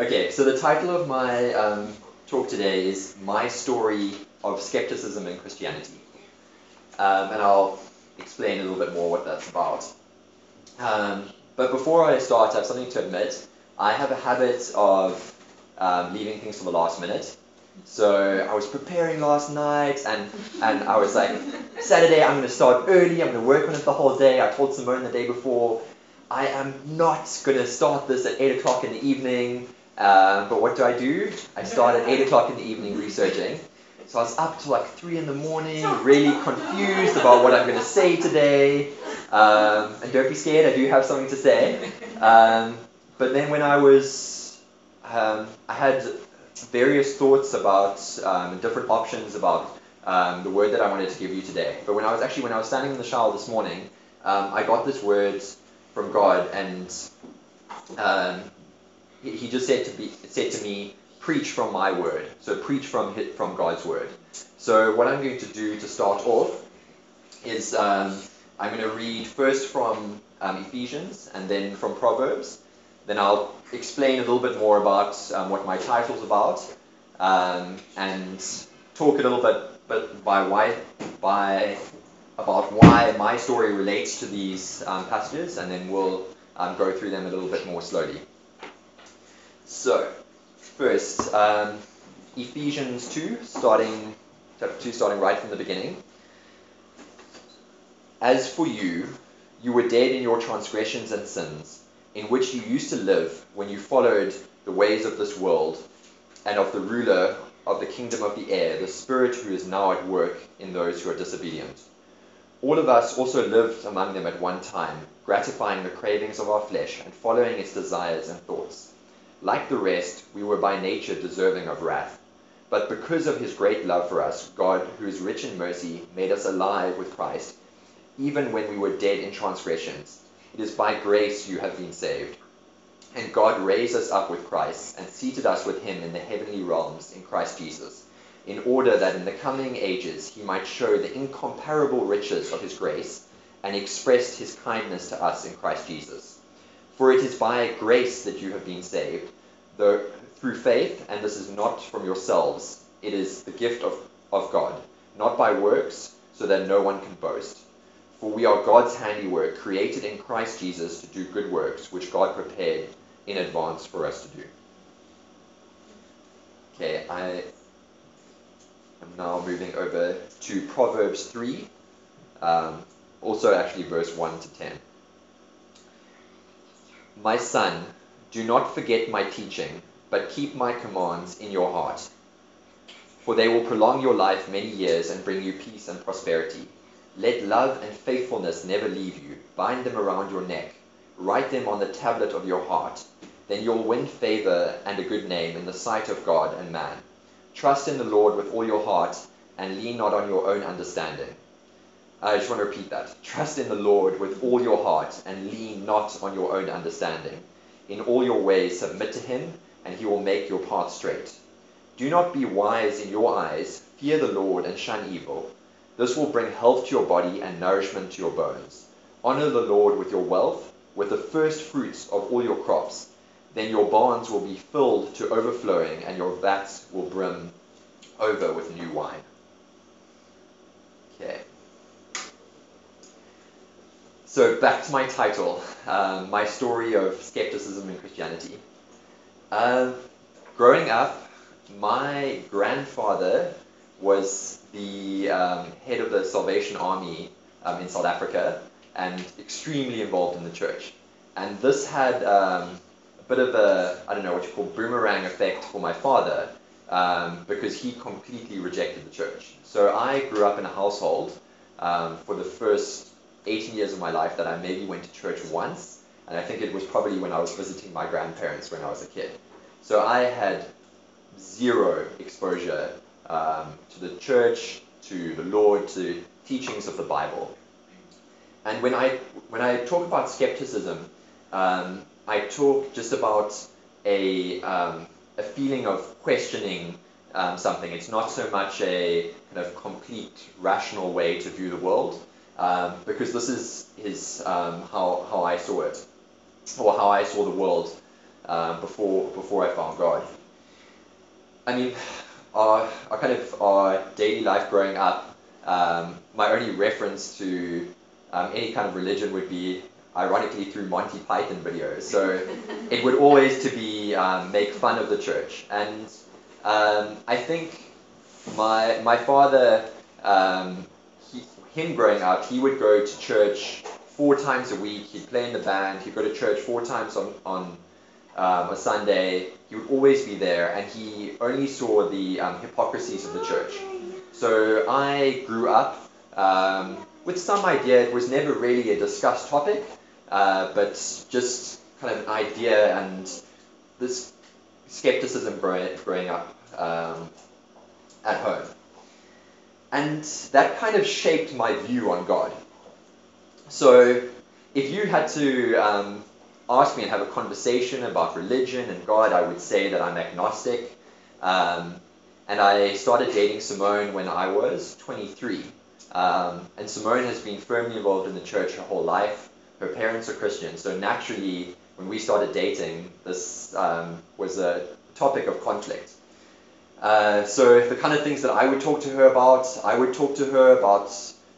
Okay, so the title of my um, talk today is My Story of Skepticism in Christianity. Um, and I'll explain a little bit more what that's about. Um, but before I start, I have something to admit. I have a habit of um, leaving things for the last minute. So I was preparing last night, and, and I was like, Saturday, I'm going to start early, I'm going to work on it the whole day. I told Simone the day before, I am not going to start this at 8 o'clock in the evening. Uh, but what do I do? I start at 8 o'clock in the evening researching. So I was up till like 3 in the morning, really confused about what I'm going to say today. Um, and don't be scared, I do have something to say. Um, but then when I was, um, I had various thoughts about um, different options about um, the word that I wanted to give you today. But when I was actually, when I was standing in the shower this morning, um, I got this word from God, and he, just said to be said to me, preach from my word. So preach from from God's word. So what I'm going to do to start off is um, I'm going to read first from um, Ephesians and then from Proverbs. Then I'll explain a little bit more about um, what my title's about um, and talk a little bit, but by why by about why my story relates to these um, passages, and then we'll um, go through them a little bit more slowly. So, first, um, Ephesians 2, starting chapter 2, starting right from the beginning. As for you, you were dead in your transgressions and sins, in which you used to live when you followed the ways of this world and of the ruler of the kingdom of the air, the Spirit who is now at work in those who are disobedient. All of us also lived among them at one time, gratifying the cravings of our flesh and following its desires and thoughts. Like the rest, we were by nature deserving of wrath. But because of his great love for us, God, who is rich in mercy, made us alive with Christ, even when we were dead in transgressions. It is by grace you have been saved. And God raised us up with Christ and seated us with him in the heavenly realms in Christ Jesus, in order that in the coming ages he might show the incomparable riches of his grace and express his kindness to us in Christ Jesus. For it is by grace that you have been saved, though through faith, and this is not from yourselves, it is the gift of, of God, not by works, so that no one can boast. For we are God's handiwork, created in Christ Jesus to do good works, which God prepared in advance for us to do. Okay, I am now moving over to Proverbs 3, um, also actually verse 1 to 10. My son, do not forget my teaching, but keep my commands in your heart. For they will prolong your life many years and bring you peace and prosperity. Let love and faithfulness never leave you. Bind them around your neck. Write them on the tablet of your heart. Then you'll win favor and a good name in the sight of God and man. Trust in the Lord with all your heart and lean not on your own understanding. Uh, I just want to repeat that. Trust in the Lord with all your heart and lean not on your own understanding. In all your ways submit to him, and he will make your path straight. Do not be wise in your eyes. Fear the Lord and shun evil. This will bring health to your body and nourishment to your bones. Honor the Lord with your wealth, with the first fruits of all your crops. Then your barns will be filled to overflowing, and your vats will brim over with new wine. Okay. So back to my title, um, my story of skepticism in Christianity. Uh, growing up, my grandfather was the um, head of the Salvation Army um, in South Africa and extremely involved in the church. And this had um, a bit of a, I don't know what you call boomerang effect for my father um, because he completely rejected the church. So I grew up in a household for the first 18 years of my life that I maybe went to church once. And I think it was probably when I was visiting my grandparents when I was a kid. So I had zero exposure um, to the church, to the Lord, to teachings of the Bible. And when I when I talk about skepticism, um, I talk just about a um, a feeling of questioning um, something. It's not so much a kind of complete rational way to view the world, um, because this is is um, how how I saw it, or how I saw the world um, before before I found God. I mean, our, our kind of our daily life growing up, um, my only reference to um, any kind of religion would be ironically through Monty Python videos. So it would always to be um, make fun of the church. And um, I think my my father, um, him growing up, he would go to church four times a week. He'd play in the band. He'd go to church four times on on um, a Sunday. He would always be there, and he only saw the um, hypocrisies of the church. So I grew up um, with some idea. It was never really a discussed topic, uh, but just kind of an idea and this skepticism growing, growing up um, at home. And that kind of shaped my view on God. So if you had to um, ask me and have a conversation about religion and God, I would say that I'm agnostic. Um, and I started dating Simone when I was 23. Um, and Simone has been firmly involved in the church her whole life. Her parents are Christian, so naturally, when we started dating, this um, was a topic of conflict. Uh, so the kind of things that I would talk to her about, I would talk to her about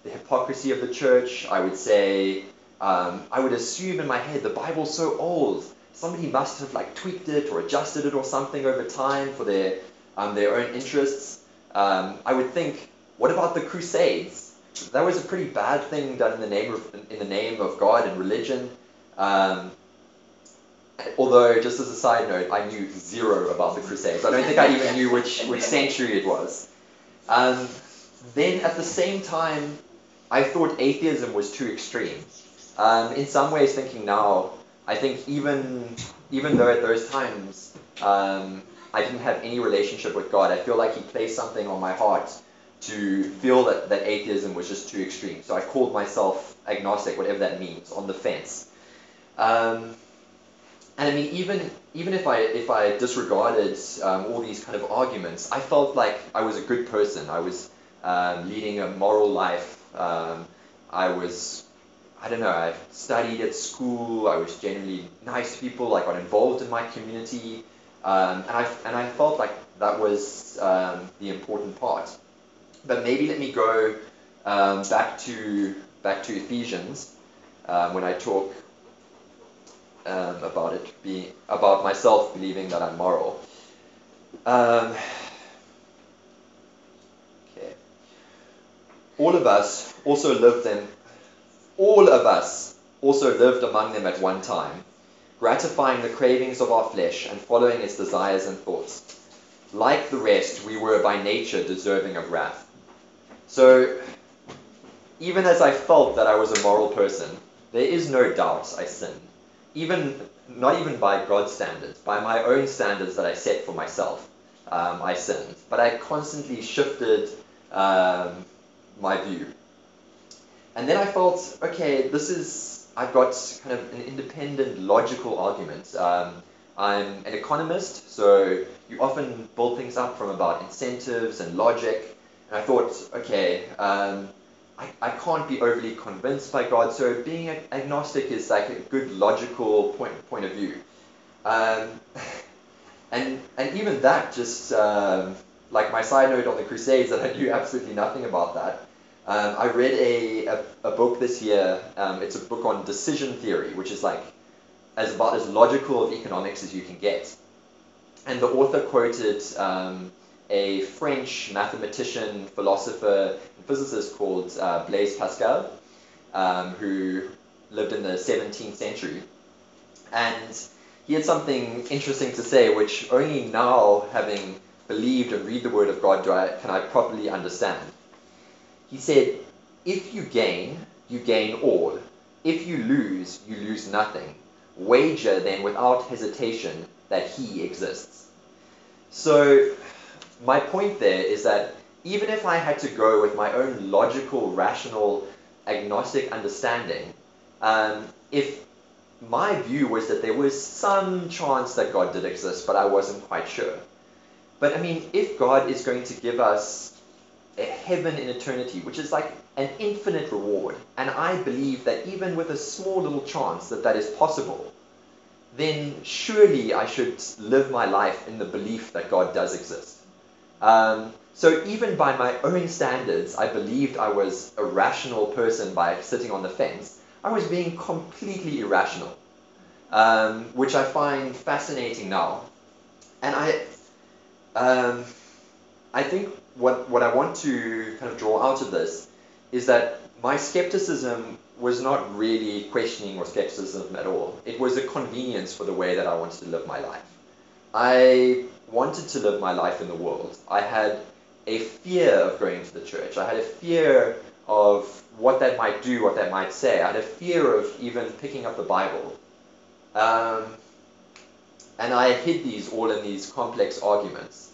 the hypocrisy of the church. I would say, um, I would assume in my head the Bible's so old. Somebody must have like tweaked it or adjusted it or something over time for their um, their own interests. Um, I would think, what about the Crusades? That was a pretty bad thing done in the name of in the name of God and religion. Um, although, just as a side note, I knew zero about the Crusades. I don't think I even knew which which century it was. Um, then, at the same time, I thought atheism was too extreme. Um, in some ways, thinking now, I think even even though at those times um, I didn't have any relationship with God, I feel like He placed something on my heart to feel that, that atheism was just too extreme. So I called myself agnostic, whatever that means, on the fence. Um, and I mean, even even if I if I disregarded um, all these kind of arguments, I felt like I was a good person. I was um, leading a moral life. Um, I was I don't know, I studied at school, I was generally nice to people, I got involved in my community, um, and, I, and I felt like that was um, the important part. But maybe let me go um, back to back to Ephesians when I talk um, about it being about myself believing that I'm moral. Um, okay. All of us also lived in all of us also lived among them at one time, gratifying the cravings of our flesh and following its desires and thoughts. Like the rest, we were by nature deserving of wrath. So, even as I felt that I was a moral person, there is no doubt I sinned. Even not even by God's standards, by my own standards that I set for myself, um, I sinned. But I constantly shifted um, my view. And then I felt, okay, this is, I've got kind of an independent logical argument. Um, I'm an economist, so you often build things up from about incentives and logic. And I thought, okay, um, I, I can't be overly convinced by God, so being agnostic is like a good logical point, point of view. Um, and, and even that, just um, like my side note on the Crusades, that I knew absolutely nothing about that. Um, I read a, a, a, book this year. Um, it's a book on decision theory, which is like as about as logical of economics as you can get. And the author quoted um, a French mathematician, philosopher, and physicist called uh, Blaise Pascal, um, who lived in the 17th century. And he had something interesting to say, which only now, having believed and read the Word of God, do I, can I properly understand. He said, If you gain, you gain all. If you lose, you lose nothing. Wager then without hesitation that He exists. So, my point there is that even if I had to go with my own logical, rational, agnostic understanding, um, if my view was that there was some chance that God did exist, but I wasn't quite sure. But I mean, if God is going to give us a heaven in eternity, which is like an infinite reward. And I believe that even with a small little chance that that is possible, then surely I should live my life in the belief that God does exist. Um, so even by my own standards, I believed I was a rational person by sitting on the fence. I was being completely irrational, um, which I find fascinating now. And I, um, I think what, what I want to kind of draw out of this is that my skepticism was not really questioning or skepticism at all. It was a convenience for the way that I wanted to live my life. I wanted to live my life in the world. I had a fear of going to the church. I had a fear of what that might do, what that might say. I had a fear of even picking up the Bible. Um, and I hid these all in these complex arguments.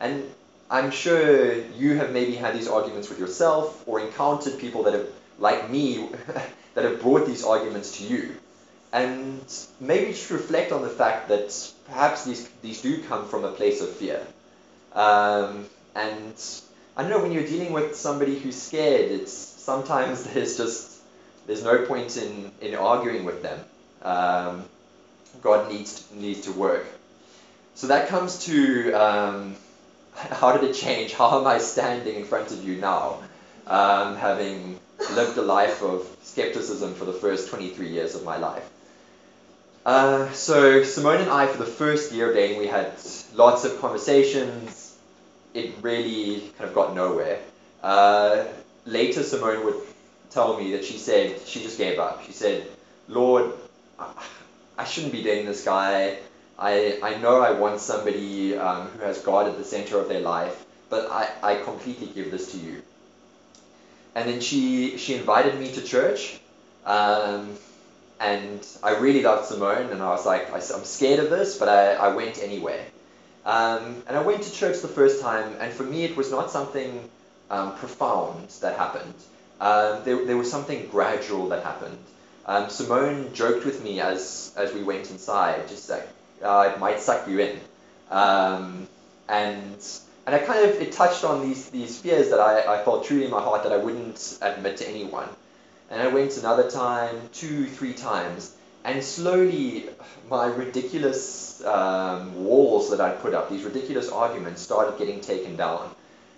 And I'm sure you have maybe had these arguments with yourself or encountered people that have, like me, that have brought these arguments to you. And maybe just reflect on the fact that perhaps these, these do come from a place of fear. Um, and I don't know, when you're dealing with somebody who's scared, it's sometimes there's just, there's no point in, in arguing with them. Um, God needs to, needs to work. So that comes to um, how did it change? How am I standing in front of you now, um, having lived a life of skepticism for the first 23 years of my life? Uh, so Simone and I, for the first year of dating, we had lots of conversations. It really kind of got nowhere. Uh, later, Simone would tell me that she said she just gave up. She said, "Lord, I shouldn't be dating this guy. I, I know I want somebody um, who has God at the center of their life, but I, I completely give this to you. And then she, she invited me to church, um, and I really loved Simone, and I was like, I, am scared of this, but I, I went anyway. Um, and I went to church the first time, and for me, it was not something um, profound that happened. Um, there, there was something gradual that happened. Um, Simone joked with me as, as we went inside, just like, uh, it might suck you in. Um, and and I kind of, it touched on these, these fears that I, I felt truly in my heart that I wouldn't admit to anyone. And I went another time, two, three times, and slowly my ridiculous um, walls that I'd put up, these ridiculous arguments, started getting taken down.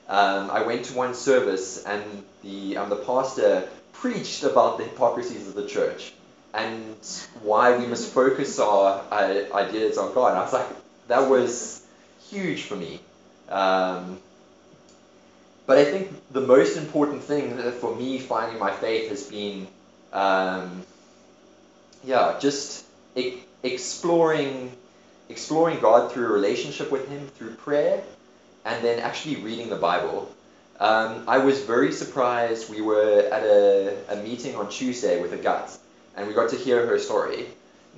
Um, I went to one service, and the, um, the pastor preached about the hypocrisies of the church and why we must focus our uh, ideas on God. And I was like, that was huge for me. Um, but I think the most important thing for me finding my faith has been, um, yeah, just e- exploring, exploring God through a relationship with Him, through prayer, and then actually reading the Bible. Um, I was very surprised. We were at a, a meeting on Tuesday with Agathe, and we got to hear her story.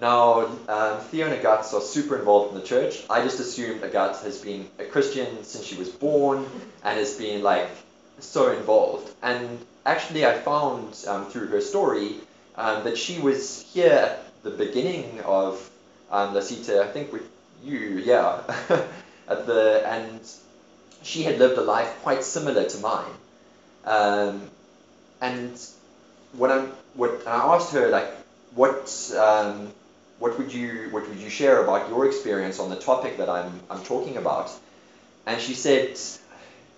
Now, um, Theo and Agathe are super involved in the church. I just assumed Agathe has been a Christian since she was born and has been like so involved. And actually, I found um, through her story um, that she was here at the beginning of um, La Cita, I think with you, yeah, at the and she had lived a life quite similar to mine. Um, and when I what I asked her like what um, what would you what would you share about your experience on the topic that I'm I'm talking about? And she said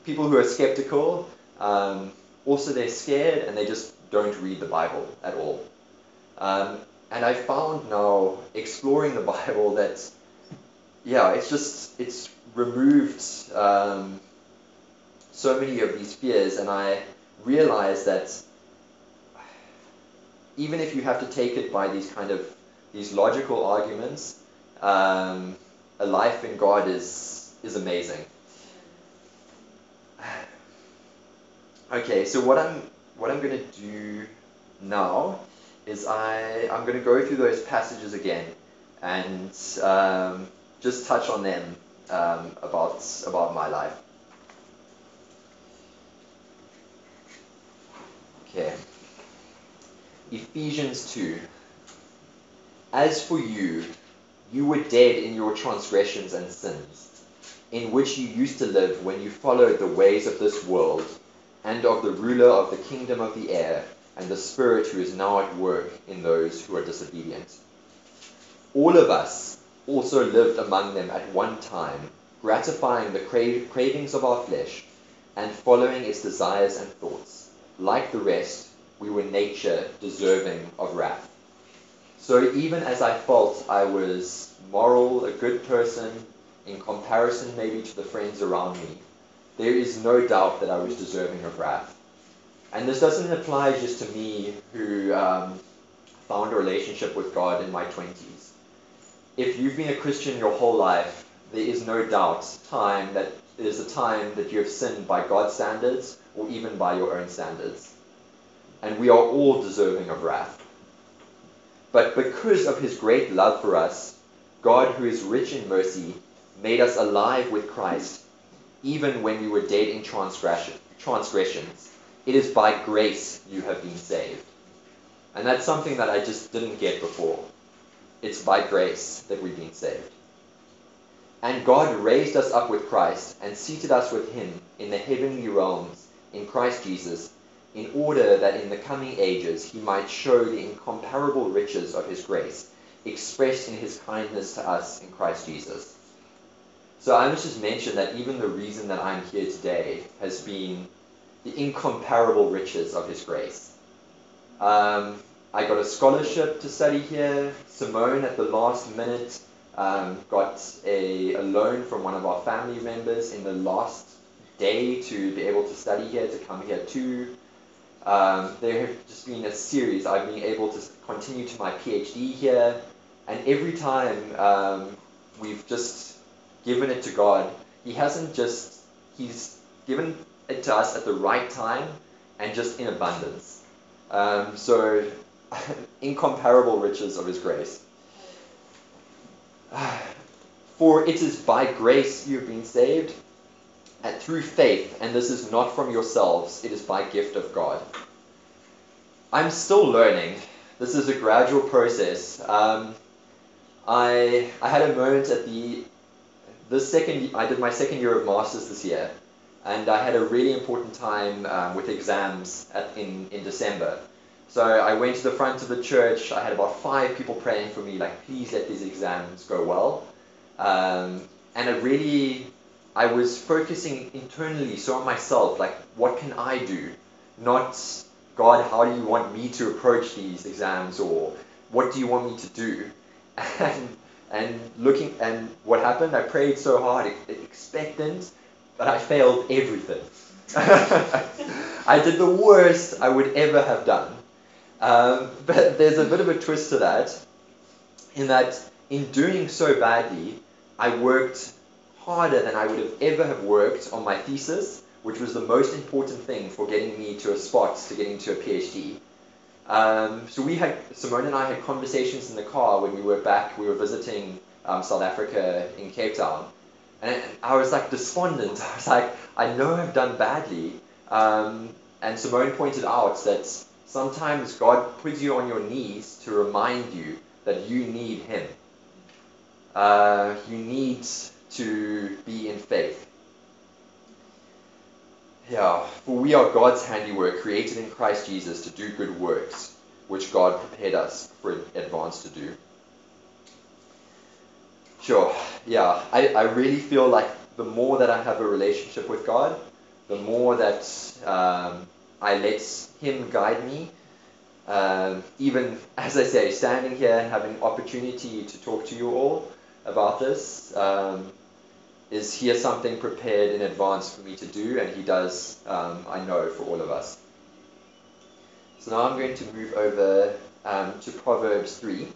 people who are skeptical um, also they're scared and they just don't read the Bible at all. Um, and I found now exploring the Bible that yeah it's just it's removed um, so many of these fears and I realized that even if you have to take it by these kind of these logical arguments, um, a life in God is is amazing. Okay, so what I'm what I'm gonna do now is I I'm gonna go through those passages again and um, just touch on them um, about about my life. Okay. Ephesians 2. As for you, you were dead in your transgressions and sins, in which you used to live when you followed the ways of this world, and of the ruler of the kingdom of the air, and the Spirit who is now at work in those who are disobedient. All of us also lived among them at one time, gratifying the cra- cravings of our flesh and following its desires and thoughts. Like the rest, we were nature deserving of wrath. So even as I felt I was moral, a good person, in comparison maybe to the friends around me, there is no doubt that I was deserving of wrath. And this doesn't apply just to me who um, found a relationship with God in my 20s. If you've been a Christian your whole life, there is no doubt time that it is a time that you have sinned by God's standards or even by your own standards. And we are all deserving of wrath. But because of his great love for us, God, who is rich in mercy, made us alive with Christ, even when we were dead in transgressions. It is by grace you have been saved. And that's something that I just didn't get before. It's by grace that we've been saved. And God raised us up with Christ and seated us with him in the heavenly realms in Christ Jesus, in order that in the coming ages he might show the incomparable riches of his grace, expressed in his kindness to us in Christ Jesus. So I must just mention that even the reason that I'm here today has been the incomparable riches of his grace. Um, I got a scholarship to study here. Simone, at the last minute, um, got a, a loan from one of our family members in the last day to be able to study here, to come here too. Um, there have just been a series. I've been able to continue to my PhD here, and every time um, we've just given it to God, He hasn't just, He's given it to us at the right time and just in abundance. Um, so, incomparable riches of His grace. For it is by grace you have been saved, and through faith, and this is not from yourselves, it is by gift of God. I'm still learning. This is a gradual process. Um, I I had a moment at the this second I did my second year of masters this year, and I had a really important time um, with exams at, in in December. So I went to the front of the church. I had about five people praying for me, like, please let these exams go well. Um, and it really, I was focusing internally, so on myself, like, what can I do? Not, God, how do you want me to approach these exams, or what do you want me to do? And, and looking, and what happened, I prayed so hard, expectant, but I failed everything. I did the worst I would ever have done. Um, but there's a bit of a twist to that, in that in doing so badly, I worked harder than I would have ever have worked on my thesis, which was the most important thing for getting me to a spot to getting to a PhD. Um, so we had Simone and I had conversations in the car when we were back. We were visiting um, South Africa in Cape Town, and I was like despondent. I was like, I know I've done badly. Um, and Simone pointed out that Sometimes God puts you on your knees to remind you that you need Him. Uh, you need to be in faith. Yeah, for we are God's handiwork, created in Christ Jesus to do good works, which God prepared us for advance to do. Sure, yeah, I, I really feel like the more that I have a relationship with God, the more that um, I let Him guide me. Um, even as I say, standing here having opportunity to talk to you all about this um, is here something prepared in advance for me to do, and He does, um, I know, for all of us. So now I'm going to move over um, to Proverbs 3.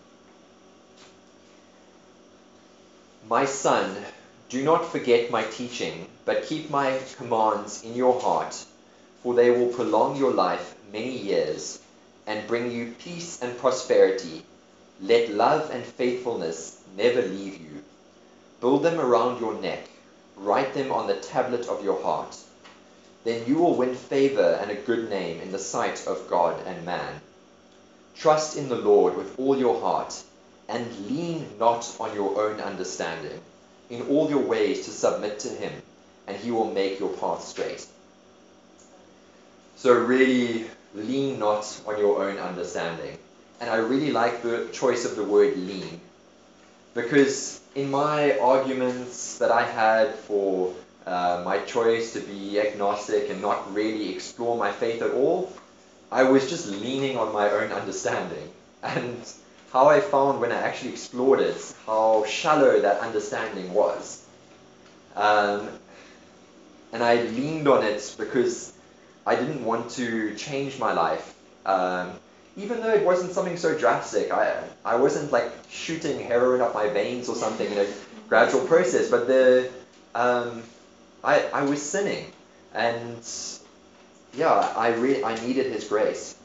My son, do not forget my teaching, but keep my commands in your heart for they will prolong your life many years and bring you peace and prosperity. Let love and faithfulness never leave you. Build them around your neck, write them on the tablet of your heart. Then you will win favor and a good name in the sight of God and man. Trust in the Lord with all your heart, and lean not on your own understanding. In all your ways to submit to him, and he will make your path straight. So really lean not on your own understanding. And I really like the choice of the word lean. because in my arguments that I had for uh, my choice to be agnostic and not really explore my faith at all, I was just leaning on my own understanding. And how I found when I actually explored it, how shallow that understanding was. Um, and I leaned on it because I didn't want to change my life. Um, even though it wasn't something so drastic, I, I wasn't like shooting heroin up my veins or something in a gradual process, but the, um, I, I was sinning. And yeah, I, re- I needed His grace.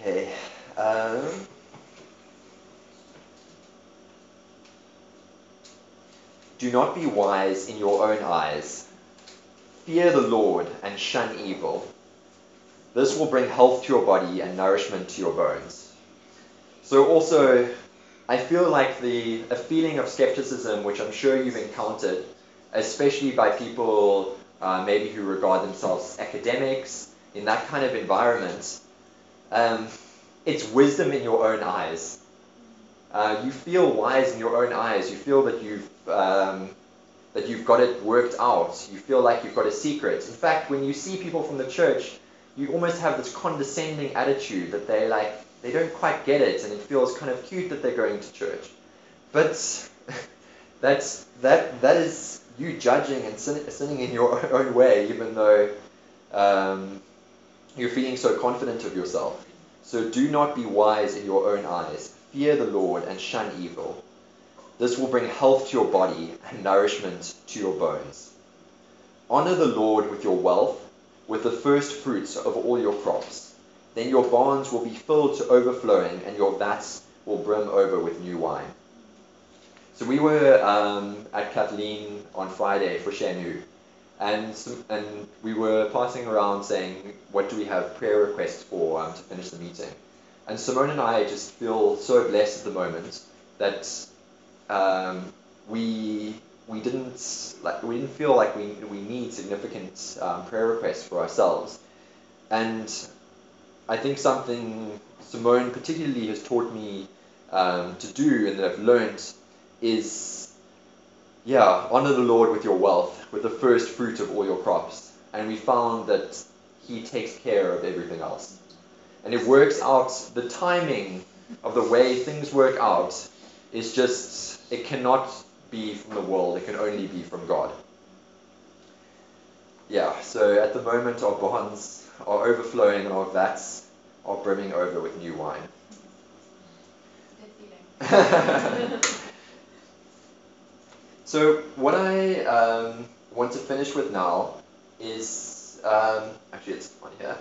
Okay. Um, do not be wise in your own eyes. Fear the Lord and shun evil. This will bring health to your body and nourishment to your bones. So also, I feel like the a feeling of skepticism, which I'm sure you've encountered, especially by people uh, maybe who regard themselves academics in that kind of environment, um, it's wisdom in your own eyes. Uh, you feel wise in your own eyes. You feel that you've um, that you've got it worked out. You feel like you've got a secret. In fact, when you see people from the church, you almost have this condescending attitude that they like they don't quite get it, and it feels kind of cute that they're going to church. But that's that that is you judging and sin, sinning in your own way, even though um, you're feeling so confident of yourself. So do not be wise in your own eyes. Fear the Lord and shun evil. This will bring health to your body and nourishment to your bones. Honor the Lord with your wealth, with the first fruits of all your crops. Then your barns will be filled to overflowing, and your vats will brim over with new wine. So we were um, at Kathleen on Friday for Shenu, and and we were passing around saying, what do we have prayer requests for um, to finish the meeting? And Simone and I just feel so blessed at the moment that um, we we didn't like we didn't feel like we we need significant um, prayer requests for ourselves, and I think something Simone particularly has taught me um, to do and that I've learned is yeah, honor the Lord with your wealth, with the first fruit of all your crops. And we found that He takes care of everything else. And it works out, the timing of the way things work out is just, it cannot be from the world, it can only be from God. Yeah, so at the moment our bonds are overflowing and our vats are brimming over with new wine. So what I um, want to finish with now is um, actually it's on here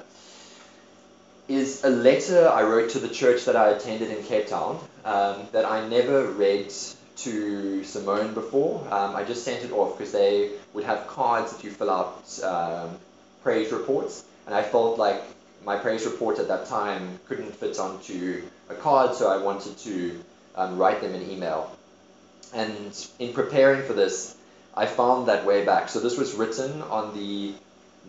is a letter I wrote to the church that I attended in Cape Town um, that I never read to Simone before. Um, I just sent it off because they would have cards that you fill out um, praise reports, and I felt like my praise report at that time couldn't fit onto a card, so I wanted to um, write them an email. And in preparing for this, I found that way back. So this was written on the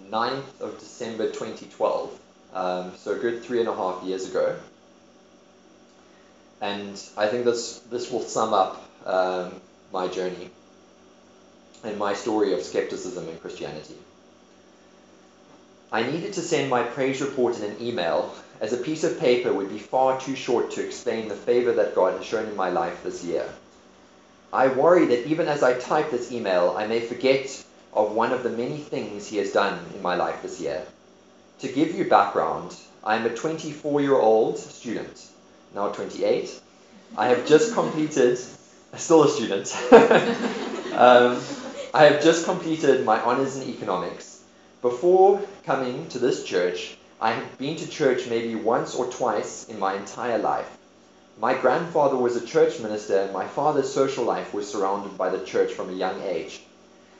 9th of December 2012, um, so a good three and a half years ago. And I think this, this will sum up um, my journey and my story of skepticism in Christianity. I needed to send my praise report in an email, as a piece of paper would be far too short to explain the favor that God has shown in my life this year. I worry that even as I type this email, I may forget of one of the many things he has done in my life this year. To give you background, I am a 24 year old student, now 28. I have just completed, still a student. um, I have just completed my honors in economics. Before coming to this church, I have been to church maybe once or twice in my entire life. My grandfather was a church minister, and my father's social life was surrounded by the church from a young age.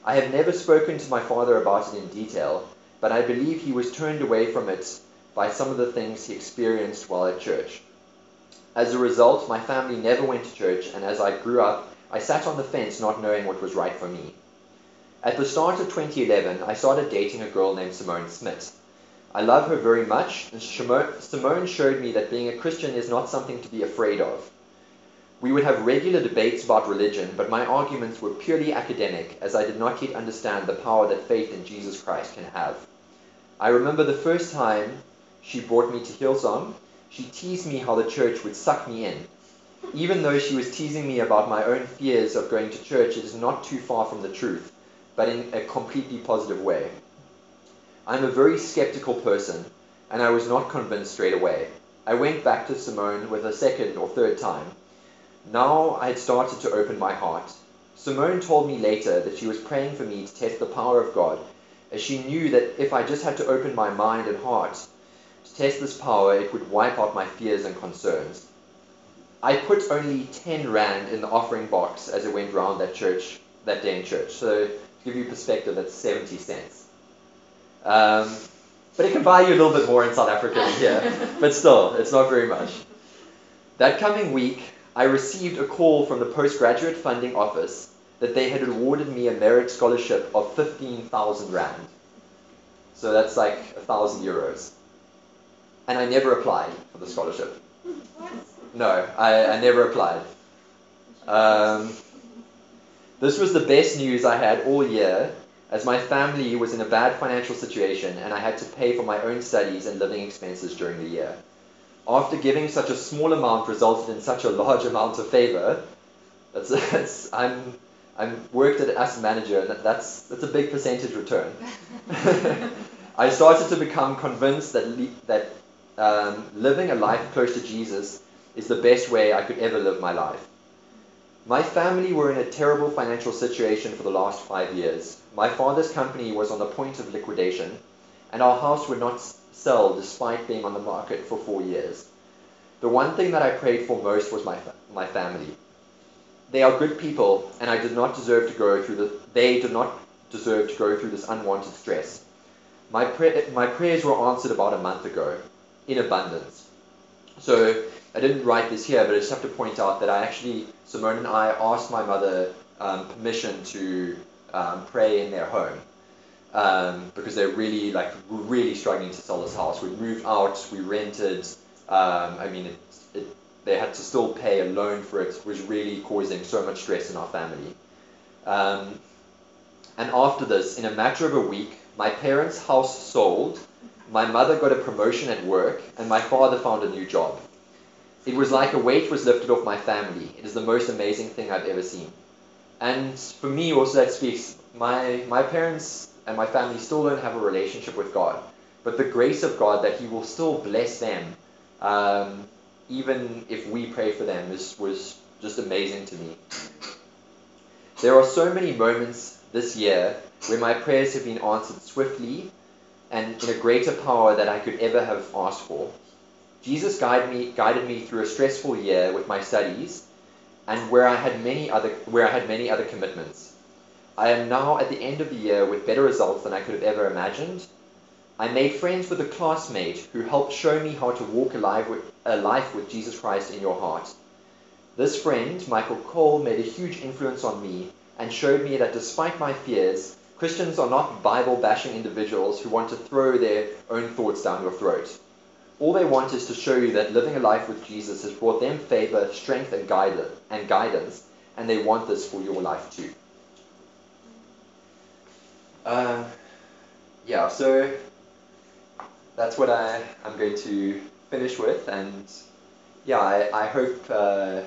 I have never spoken to my father about it in detail, but I believe he was turned away from it by some of the things he experienced while at church. As a result, my family never went to church, and as I grew up, I sat on the fence not knowing what was right for me. At the start of 2011, I started dating a girl named Simone Smith. I love her very much, and Simone showed me that being a Christian is not something to be afraid of. We would have regular debates about religion, but my arguments were purely academic, as I did not yet understand the power that faith in Jesus Christ can have. I remember the first time she brought me to Hillsong, she teased me how the church would suck me in. Even though she was teasing me about my own fears of going to church, it is not too far from the truth, but in a completely positive way. I'm a very skeptical person, and I was not convinced straight away. I went back to Simone with a second or third time. Now I had started to open my heart. Simone told me later that she was praying for me to test the power of God, as she knew that if I just had to open my mind and heart to test this power, it would wipe out my fears and concerns. I put only 10 Rand in the offering box as it went round that church, that day in church. So to give you perspective, that's 70 cents. Um, but it can buy you a little bit more in South Africa than here. but still, it's not very much. That coming week, I received a call from the postgraduate funding office that they had awarded me a merit scholarship of 15,000 Rand. So that's like a thousand euros. And I never applied for the scholarship. No, I, I never applied. Um, this was the best news I had all year, as my family was in a bad financial situation and I had to pay for my own studies and living expenses during the year. After giving such a small amount resulted in such a large amount of favor, that's, that's I'm I'm worked as asset manager, and that's that's a big percentage return. I started to become convinced that le- that um, living a life close to Jesus is the best way I could ever live my life. My family were in a terrible financial situation for the last five years. My father's company was on the point of liquidation, and our house would not sell despite being on the market for four years. The one thing that I prayed for most was my, my family. They are good people, and I did not deserve to go through the, they did not deserve to go through this unwanted stress. My, my prayers were answered about a month ago, in abundance. So I didn't write this here, but I just have to point out that I actually, Simone and I asked my mother um, permission to um, pray in their home. Um, because they're really like really struggling to sell this house. We moved out, we rented. Um, I mean, it, it, they had to still pay a loan for it, which was really causing so much stress in our family. Um, and after this, in a matter of a week, my parents' house sold, my mother got a promotion at work, and my father found a new job. It was like a weight was lifted off my family. It is the most amazing thing I've ever seen. And for me, also, that speaks. My my parents and my family still don't have a relationship with God, but the grace of God that He will still bless them, um, even if we pray for them, is, was just amazing to me. There are so many moments this year where my prayers have been answered swiftly and in a greater power than I could ever have asked for. Jesus guided me, guided me through a stressful year with my studies and where I had many other where I had many other commitments. I am now at the end of the year with better results than I could have ever imagined. I made friends with a classmate who helped show me how to walk a life with, a life with Jesus Christ in your heart. This friend, Michael Cole, made a huge influence on me and showed me that despite my fears, Christians are not Bible bashing individuals who want to throw their own thoughts down your throat. All they want is to show you that living a life with Jesus has brought them favor, strength, and guidance, and they want this for your life too. Uh, yeah, so that's what I, I'm going to finish with, and yeah, I, I hope uh,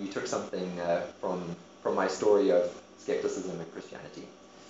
you took something uh, from from my story of skepticism and Christianity.